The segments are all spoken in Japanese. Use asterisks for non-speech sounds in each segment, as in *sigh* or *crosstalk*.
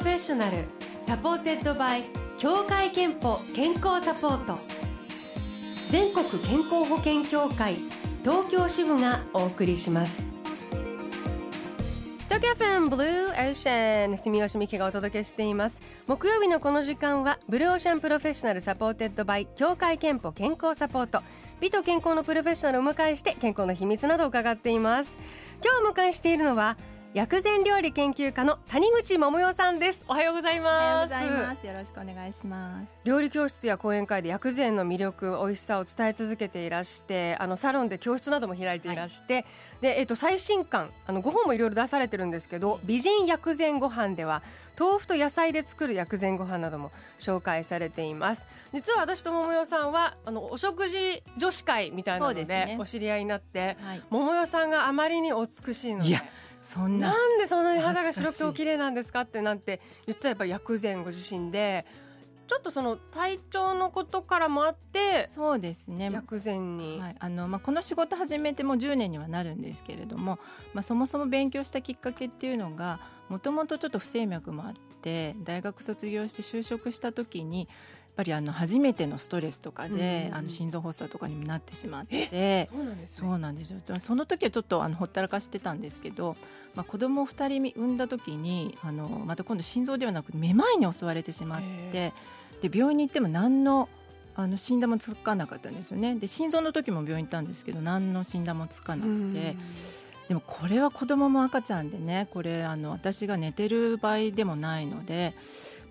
professional supported by 協会けんぽ健康サポート。全国健康保険協会東京支部がお送りします。東京 FM Blue Ocean 住吉美紀がお届けしています。木曜日のこの時間は Blue Ocean professional supported by 協会けんぽ健康サポート。美と健康のプロフェッショナルをお迎えして健康の秘密などを伺っています。今日お迎えしているのは薬膳料理研究家の谷口桃代さんです。おはようございます。おはようございます。よろしくお願いします。料理教室や講演会で薬膳の魅力美味しさを伝え続けていらしてあのサロンで教室なども開いていらして、はい、でえっと最新刊あのご本もいろいろ出されてるんですけど美人薬膳ご飯では豆腐と野菜で作る薬膳ご飯なども紹介されています。実は私と桃代さんはあのお食事女子会みたいなので、ね、お知り合いになって、はい、桃代さんがあまりにお美しいのでそんななんでそんなに肌が白くてお綺麗なんですかってなんて言ったらやっぱ薬膳ご自身でちょっとその体調のことからもあってそうですね。薬膳に、はい。あのまあ、この仕事始めてもう10年にはなるんですけれども、まあ、そもそも勉強したきっかけっていうのがもともとちょっと不整脈もあって大学卒業して就職した時にぱりあの初めてのストレスとかで、うん、あの心臓発作とかにもなってしまってそうなんです、ね、そうなんですよ。その時はちょっとあのほったらかしてたんですけど、まあ、子供を2人産んだ時にあのまた今度心臓ではなくめまいに襲われてしまってで病院に行っても何のあの診断もつかなかったんですよね。で心臓の時も病院行ったんですけど何の診断もつかなくて。でもこれは子供も赤ちゃんでねこれあの私が寝てる場合でもないので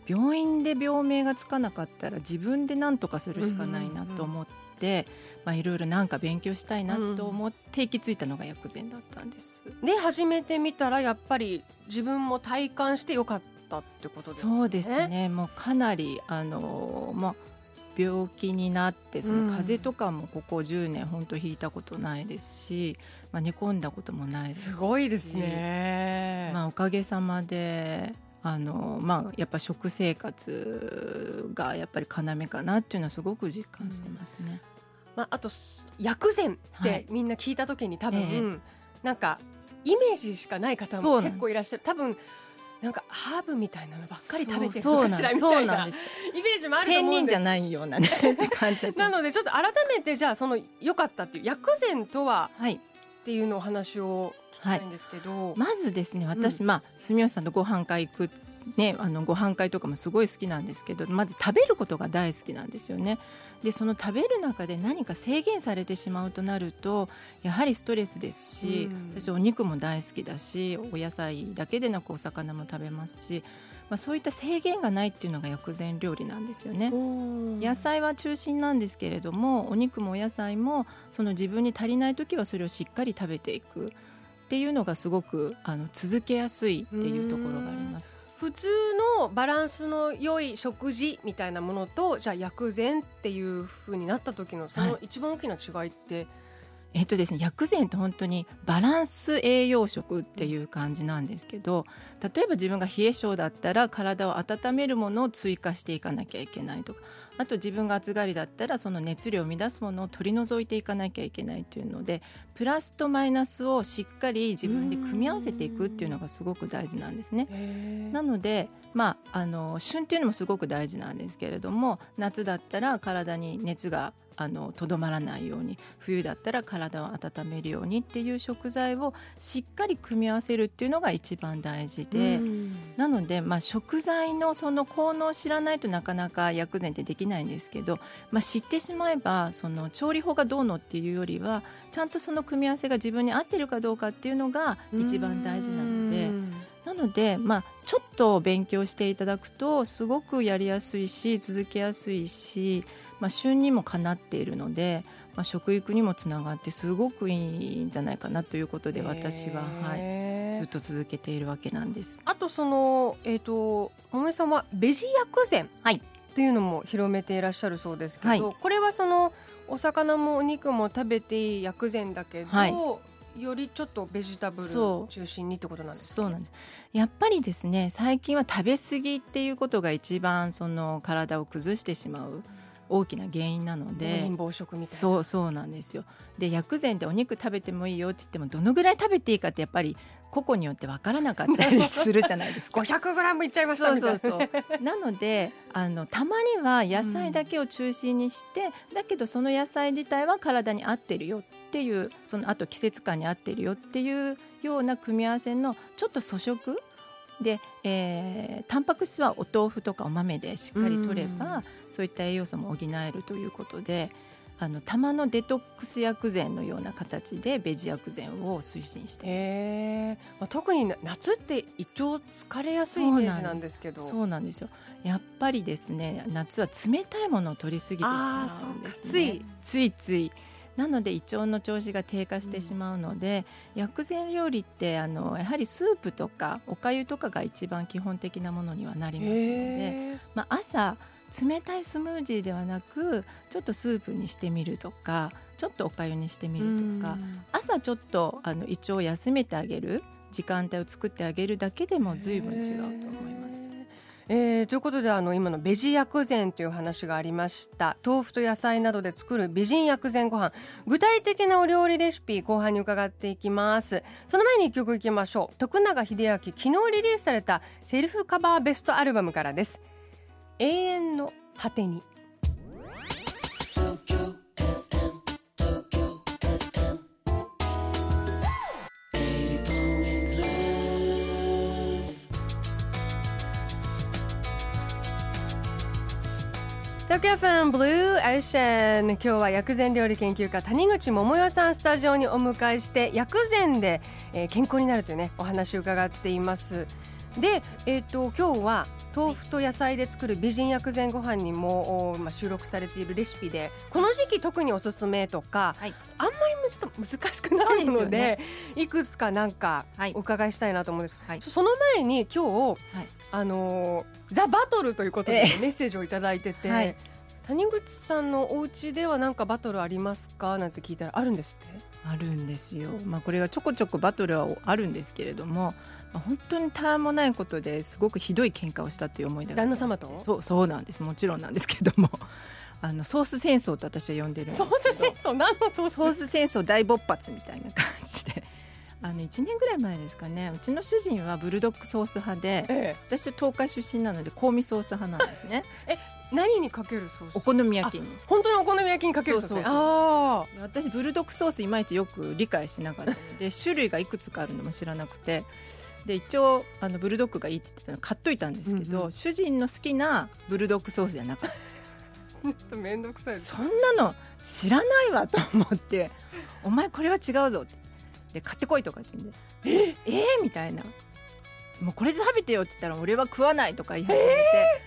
病院で病名がつかなかったら自分で何とかするしかないなと思って。まあ、いろいろなんか勉強したいなと思って行き着いたのが薬膳だったんです。で始めてみたらやっぱり自分も体感してよかったってことですね。そうですねもうかなりあの、まあ、病気になってその風邪とかもここ10年本当ひいたことないですし、まあ、寝込んだこともないですすごいですね、まあ、おかげさまであのまあ、やっぱ食生活がやっぱり要かなっていうのはすごく実感してますね。まあ、あと薬膳ってみんな聞いた時に多分、はいええ、なんかイメージしかない方も結構いらっしゃる。多分なんかハーブみたいなのばっかり食べてるのかしらみたいな。イメージもあると思うんです。じゃないようなね感じ。*laughs* なのでちょっと改めてじゃあその良かったっていう薬膳とは、はい、っていうのお話をはい、まずですね私、うん、まあ住吉さんとご飯会行くね、あのご飯会とかもすごい好きなんですけどまず食べることが大好きなんですよね。でその食べる中で何か制限されてしまうとなるとやはりストレスですし、うん、私お肉も大好きだしお野菜だけでなくお魚も食べますしまあ、そういった制限がないっていうのが薬膳料理なんですよね。野菜は中心なんですけれどもお肉もお野菜もその自分に足りない時はそれをしっかり食べていくっていうのがすごくあの続けやすいっていうところがあります。普通のバランスの良い食事みたいなものとじゃあ薬膳っていうふうになった時のその一番大きな違いって、はいえっとですね、薬膳って本当にバランス栄養食っていう感じなんですけど例えば自分が冷え性だったら体を温めるものを追加していかなきゃいけないとかあと自分が暑がりだったらその熱量を乱すものを取り除いていかなきゃいけないというのでプラスとマイナスをしっかり自分で組み合わせていくっていうのがすごく大事なんですね。なのでまあ、あの旬っていうのもすごく大事なんですけれども夏だったら体に熱がとどまらないように冬だったら体を温めるようにっていう食材をしっかり組み合わせるっていうのが一番大事でなので、まあ、食材のその効能を知らないとなかなか薬膳ってできないんですけど、まあ、知ってしまえばその調理法がどうのっていうよりはちゃんとその組み合わせが自分に合ってるかどうかっていうのが一番大事なので。なので、まあ、ちょっと勉強していただくとすごくやりやすいし続けやすいし、まあ、旬にもかなっているので、まあ、食育にもつながってすごくいいんじゃないかなということで私は、はい、ずっと続けているわけなんです。あとその、えーと、桃江さんはベジ薬膳、はい、というのも広めていらっしゃるそうですけど、はい、これはそのお魚もお肉も食べていい薬膳だけど、はい、よりちょっとベジタブル中心にってことなんですか、そうなんです。やっぱりですね最近は食べ過ぎっていうことが一番その体を崩してしまう大きな原因なので貧乏食みたいな。そうそうなんですよ。で薬膳でお肉食べてもいいよって言ってもどのぐらい食べていいかってやっぱり個々によって分からなかったりするじゃないですか。*laughs* 500グラムいっちゃいましたみたいなそうそうそう。なのであのたまには野菜だけを中心にして、だけどその野菜自体は体に合ってるよっていうそのあと季節感に合ってるよっていうような組み合わせのちょっと粗食で、えー、タンパク質はお豆腐とかお豆でしっかり取れば、そういった栄養素も補えるということで。あの玉のデトックス薬膳のような形でベジ薬膳を推進してえ、まあ、特に夏って胃腸疲れやすいイメージなんですけど。そうなんですよ。やっぱりですね夏は冷たいものを取りすぎてしまうんです、ね、つい。ついつい。なので胃腸の調子が低下してしまうので、薬膳料理ってあのやはりスープとかおかゆとかが一番基本的なものにはなりますので、まあ、朝冷たいスムージーではなくちょっとスープにしてみるとかちょっとおかゆにしてみるとか、朝ちょっとあの胃腸を休めてあげる時間帯を作ってあげるだけでも随分違うと思います。えーということであの今のベジ薬膳という話がありました。豆腐と野菜などで作る美人薬膳ご飯。具体的なお料理レシピ後半に伺っていきます。その前に一曲いきましょう。徳永英明昨日リリースされたセルフカバーベストアルバムからです永遠の果てに。東京ファンブルーオーシャン今日は薬膳料理研究家谷口桃代さんスタジオにお迎えして薬膳で、えー健康になるというねお話を伺っています。で、えー、と今日は豆腐と野菜で作る美人薬膳ご飯にも、おまあ、収録されているレシピでこの時期特におすすめとか、はい。あんまりもちょっと難しくないのでそうですよいくつかなんかはい。お伺いしたいなと思うんです、はい。その前に今日、はい。あのーザ・バトルということでえ。メッセージをいただいてて、はい谷口さんのお家ではなんかバトルありますかなんて聞いたらあるんですって？あるんですよ、まあ、これがちょこちょこバトルはあるんですけれども、まあ、本当にたわもないことですごくひどい喧嘩をしたという思い出がありまして。旦那様と？そうそうなんです。もちろんなんですけども。*laughs* あのソース戦争と私は呼んでるんソース戦争？何のソース？ソース戦争大勃発みたいな感じで。*laughs* あの1年ぐらい前ですかね。うちの主人はブルドックソース派でええ、私は東海出身なので香味ソース派なんですね *laughs* 何にかけるソース？お好み焼きに。本当にお好み焼きにかけるソース？あで私ブルドックソースいまいちよく理解してなかったので *laughs* 種類がいくつかあるのも知らなくて。で一応あのブルドックがいいって言ってたの買っといたんですけど、うんうん。主人の好きなブルドックソースじゃなかっあ *laughs* ちょっと面倒くさい。そんなの知らないわと思って「*laughs* お前これは違うぞ」って。で買ってこいとか言ってえ？えー？みたいな「もうこれで食べてよ」って言ったら「俺は食わない」とか言い始めて。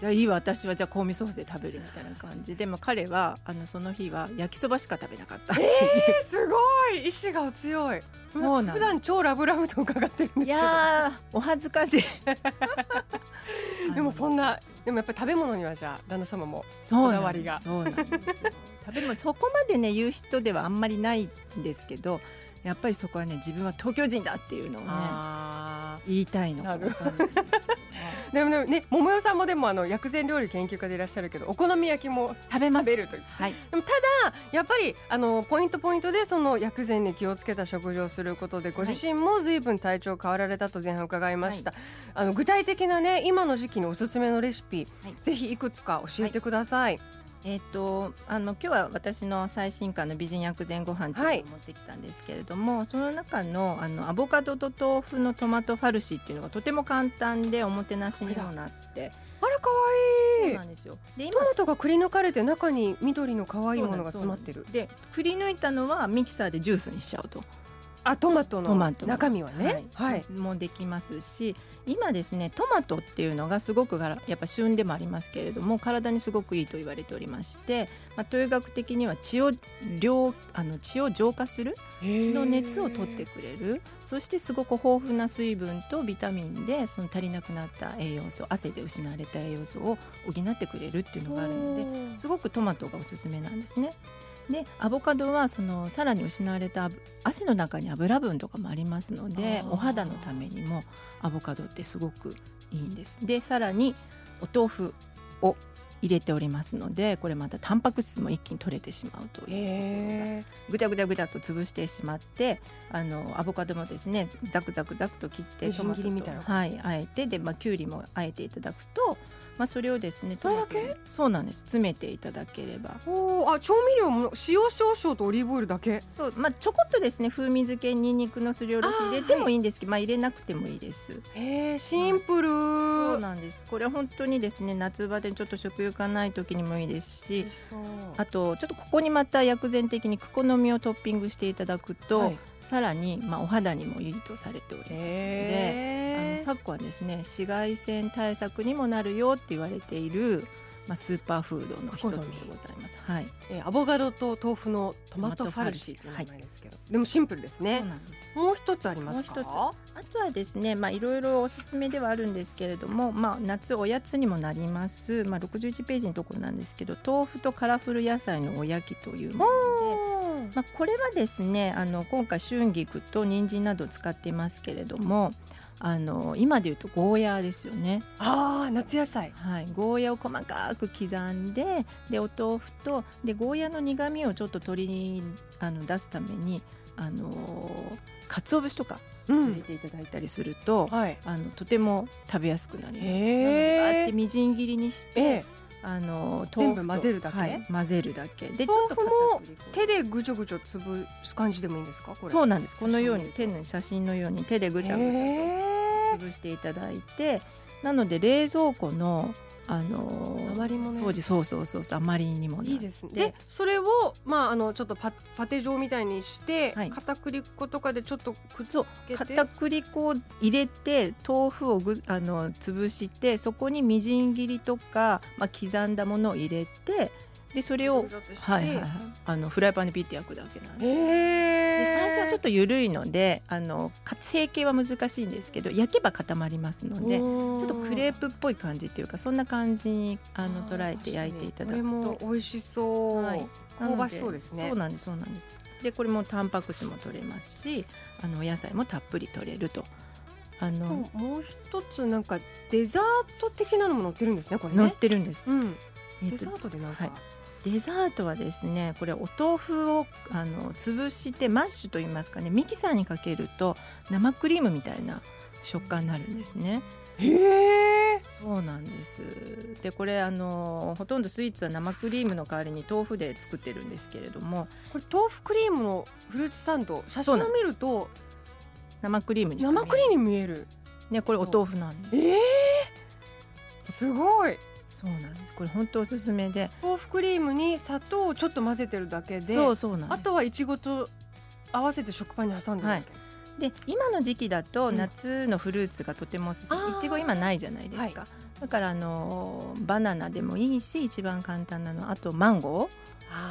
じゃあいいわ私はじゃあ香味ソースで食べるみたいな感じ。でも彼はあのその日は焼きそばしか食べなかった。っえすごい。意志がお強い。そうなん普段超ラブラブと伺ってるんですけど。いやーお恥ずかしい。*laughs* でもそんなでもやっぱり食べ物にはじゃあ旦那様もそうこだわりが。そうなんですよ。食べ物そこまでね言う人ではあんまりないんですけどやっぱりそこはね自分は東京人だっていうのをねあ言いたいの。かない *laughs* でもね桃代さんもでもあの薬膳料理研究家でいらっしゃるけどお好み焼きも食べます。食べるという。はい。でもただやっぱりあのポイントポイントでその薬膳に気をつけた食事をすることでご自身も随分体調変わられたと前半伺いました、あの具体的なね今の時期におすすめのレシピ、はい。ぜひいくつか教えてください、えっ、とあの今日は私の最新刊の美人薬膳ご飯とはいいうのを持ってきたんですけれども、その中のあのアボカドと豆腐のトマトファルシっていうのがとても簡単でおもてなしにもなって。あら可愛い。そうなんですよ。でトマトがくり抜かれて中に緑の可愛いものが詰まってる。でくり抜いたのはミキサーでジュースにしちゃうとあトマトのトマト。の中身はね。はい、もできますし今ですねトマトっていうのがすごくやっぱ旬でもありますけれども体にすごくいいと言われておりまして、まあ、東医学的には血を量あの血を浄化する血の熱を取ってくれるそしてすごく豊富な水分とビタミンでその足りなくなった栄養素汗で失われた栄養素を補ってくれるっていうのがあるのですごくトマトがおすすめなんですね。でアボカドはそのさらに失われた汗の中に油分とかもありますのでお肌のためにもアボカドってすごくいいんです。でさらにお豆腐を入れておりますのでこれまたタンパク質も一気に取れてしまうというへぐちゃぐちゃぐちゃと潰してしまってあのアボカドもですねザクザクザクと切ってみたいな。はいあえてで、まあ、きゅうりもあえていただくと、まあ、それをですねそれだけ？そうなんです。詰めていただければ。おーあ調味料も塩少々とオリーブオイルだけ？そう、まあ、ちょこっとですね風味付けにんにくのすりおろし入れてもいいんですけど、まあ、入れなくてもいいです。へえシンプル。そうなんです。これは本当にですね夏場でちょっと食欲がない時にもいいですしあとちょっとここにまた薬膳的にクコの実をトッピングしていただくと、はいさらに、まあ、お肌にもいいとされておりますので。あへの昨今はですね紫外線対策にもなるよって言われている、まあ、スーパーフードの一つでございます。はい、えーアボカドと豆腐のトマトファルシーという名前ですけど、でもシンプルですね。もう一つありますか？もう一あとはですね、まあ、いろいろおすすめではあるんですけれども、まあ、夏おやつにもなります、まあ、61ページのところなんですけど豆腐とカラフル野菜のおやきというもので。まあ、これはですねあの今回春菊と人参などを使っていますけれどもあの今でいうとゴーヤーですよね、ああ夏野菜。はい、ゴーヤーを細かく刻んででお豆腐とでゴーヤーの苦みをちょっと取りあの出すためにあの鰹節とかう入れていただいたりすると、はい。あのとても食べやすくなります。へー。なのでバーってみじん切りにして、ええあの全部豆腐と混ぜるだけ？はい、混ぜるだけ。でちょっと手でぐちょぐちょ潰す感じでもいいんですか？これ。そうなんです。このように写手の写真のように手でぐちゃぐちゃとへ潰していただいて。なので冷蔵庫のあのー余り物掃除そうそうそうそう余りにもいいですね。でそれをまああのちょっとパパテ状みたいにして、はい。片栗粉とかでちょっとくっつけて。片栗粉を入れて豆腐をぐあの潰してそこにみじん切りとか、まあ、刻んだものを入れてでそれをはいはいはい。あのフライパンでピッて焼くだけなんで。へえで最初はちょっと緩いのであのか成形は難しいんですけど焼けば固まりますのでちょっとクレープっぽい感じっていうかそんな感じにあの捉えて焼いていただくと。美味しそう、はい。香ばしそうですね。そうなんですそうなんです。でこれもタンパク質も取れますしあのお野菜もたっぷり取れると。あのもう一つなんかデザート的なのも載ってるんですねこれ乗っね、てるんです、うん、えっとデザートでなんか、はいデザートはですねこれお豆腐をあの潰してマッシュといいますかねミキサーにかけると生クリームみたいな食感になるんですね。へえ。そうなんです。でこれあのほとんどスイーツは生クリームの代わりに豆腐で作ってるんですけれどもこれ豆腐クリームのフルーツサンド写真を見ると生クリームに生クリームに見える。ねこれお豆腐なんでええすごいそうなんです。これ本当おすすめで。豆腐クリームに砂糖をちょっと混ぜてるだけでそうそうなんです。あとはいちごと合わせて食パンに挟んでるだけ、で今の時期だとうん。夏のフルーツがとてもおすすめ、いちご今ないじゃないですか、はだからあのバナナでもいいし一番簡単なのあとマンゴー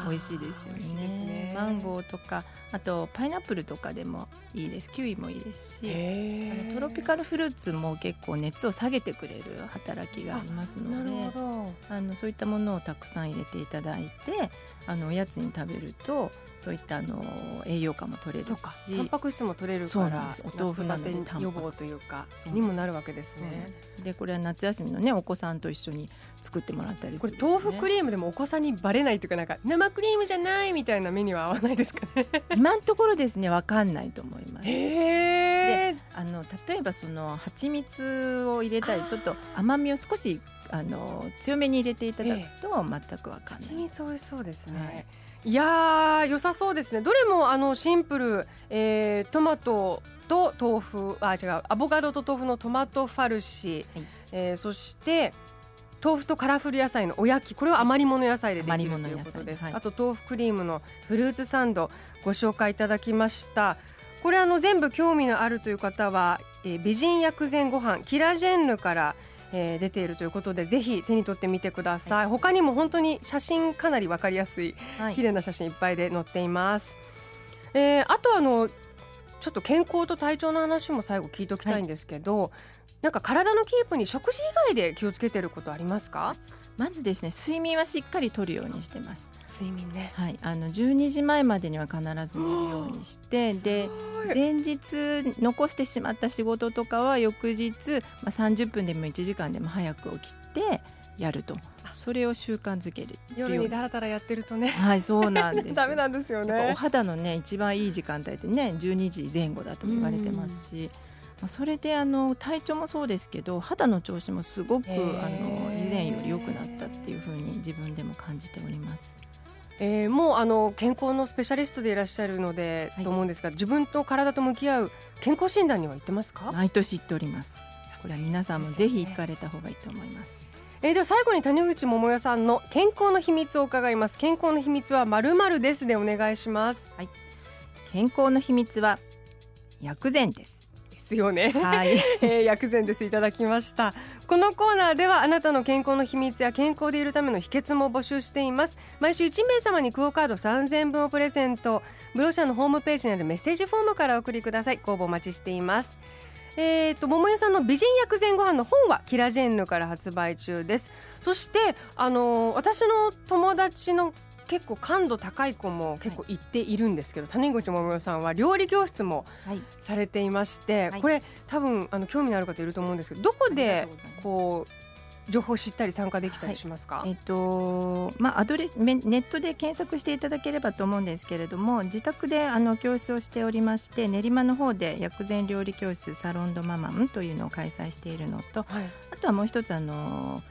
美味しいですよね。ね。マンゴーとかあとパイナップルとかでもいいです。キウイもいいですしトロピカルフルーツも結構熱を下げてくれる働きがありますなるのでほど。あのそういったものをたくさん入れていただいてあのおやつに食べるとそういったあの栄養価も取れるしタンパク質も取れるからそうなんです。お豆腐なので予防というかにもなるわけですね。でこれは夏休みのねお子さんと一緒に作ってもらったりするこれ豆腐クリリームでもお子さんにバレないというかなんか生クリームじゃないみたいな目には合わないですかね。今のところですねわかんないと思います。へえあの例えばその蜂蜜を入れたりちょっと甘みを少しあの強めに入れていただくと全くわかんない、蜂蜜美味しそうですね、はい。い、やー良さそうですね。どれもあのシンプル、えートマトと豆腐あ違うアボカドと豆腐のトマトファルシ、はい。えーそして豆腐とカラフル野菜のおやきこれは余り物野菜でできるということです、はい。あと豆腐クリームのフルーツサンドご紹介いただきました。これあの全部興味のあるという方は、えー美人薬膳ご飯キラジェンヌからえー出ているということでぜひ手に取ってみてください、他にも本当に写真かなりわかりやすいはい。綺麗な写真いっぱいで載っています、えーあとあのちょっと健康と体調の話も最後聞いておきたいんですけど、なんか体のキープに食事以外で気をつけてることありますか？まずですね睡眠はしっかりとるようにしてます。睡眠ね。はい。あの12時前までには必ず寝るようにしてで前日残してしまった仕事とかは翌日、まあ、30分でも1時間でも早く起きてやると。それを習慣づける夜にだらだらやってるとね。はいそうなんです *laughs* ダメなんですよね。お肌のね一番いい時間帯ってね12時前後だと言われてますし、まあそれであの体調もそうですけど肌の調子もすごくあの以前より良くなったっていうふうに自分でも感じております。えーもうあの健康のスペシャリストでいらっしゃるので、はいと思うんですが自分と体と向き合う健康診断には行ってますか、毎年行っております。これは皆さんもぜひ行かれた方がいいと思います。えーでは最後に谷口桃代さんの健康の秘密を伺います健康の秘密はまるまるですでお願いします健康の秘密は薬膳です。ですよね。はい。*laughs* えー薬膳です。いただきました。このコーナーではあなたの健康の秘密や健康でいるための秘訣も募集しています。毎週1名様にクオカード3000分をプレゼント。ブロシャのホームページにあるメッセージフォームからお送りください。ご応募お待ちしています。えー、と桃代さんの美人薬膳ご飯の本はキラジェンヌから発売中です。そしてあのー私の友達の結構感度高い子も結構行っているんですけど、谷口桃代さんは料理教室もはい。されていまして、はい。これ多分あの興味のある方いると思うんですけどどこでこう情報を知ったり参加できたりしますか、えっとまあ、アドレスめネットで検索していただければと思うんですけれども自宅であの教室をしておりまして練馬の方で薬膳料理教室サロンドママンというのを開催しているのとはい、あとはもう一つあの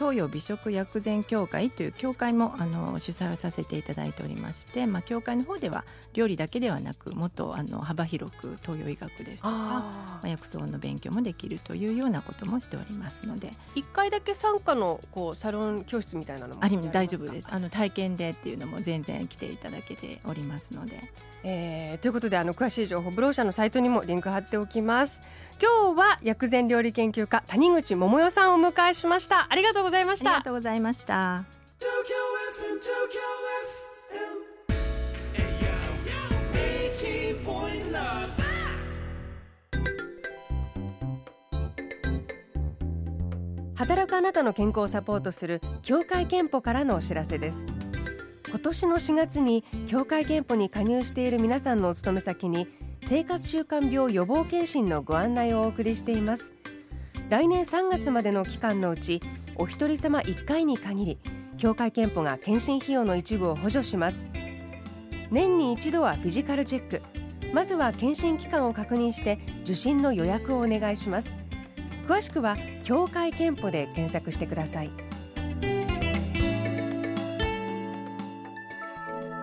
東洋美食薬膳協会という協会もあの主催をさせていただいておりまして、まあ、協会の方では料理だけではなくもっとあの幅広く東洋医学ですとかあまあ、薬草の勉強もできるというようなこともしておりますので。一回だけ参加のこうサロン教室みたいなのもあり大丈夫です。あの体験でっていうのも全然来ていただけておりますので。えーということであの詳しい情報ブローシャのサイトにもリンク貼っておきます今日は薬膳料理研究家谷口桃代さんをお迎えしましたありがとうございましたありがとうございました。Tokyo FM, Tokyo FM. Hey yo, 80 point love. 働くあなたの健康をサポートする協会憲法からのお知らせです今年の4月に協会憲法に加入している皆さんのお勤め先に生活習慣病予防検診のご案内をお送りしています。来年3月までの期間のうちお一人様1回に限り協会憲法が検診費用の一部を補助します。年に一度はフィジカルチェック。まずは検診期間を確認して受診の予約をお願いします。詳しくは協会憲法で検索してください。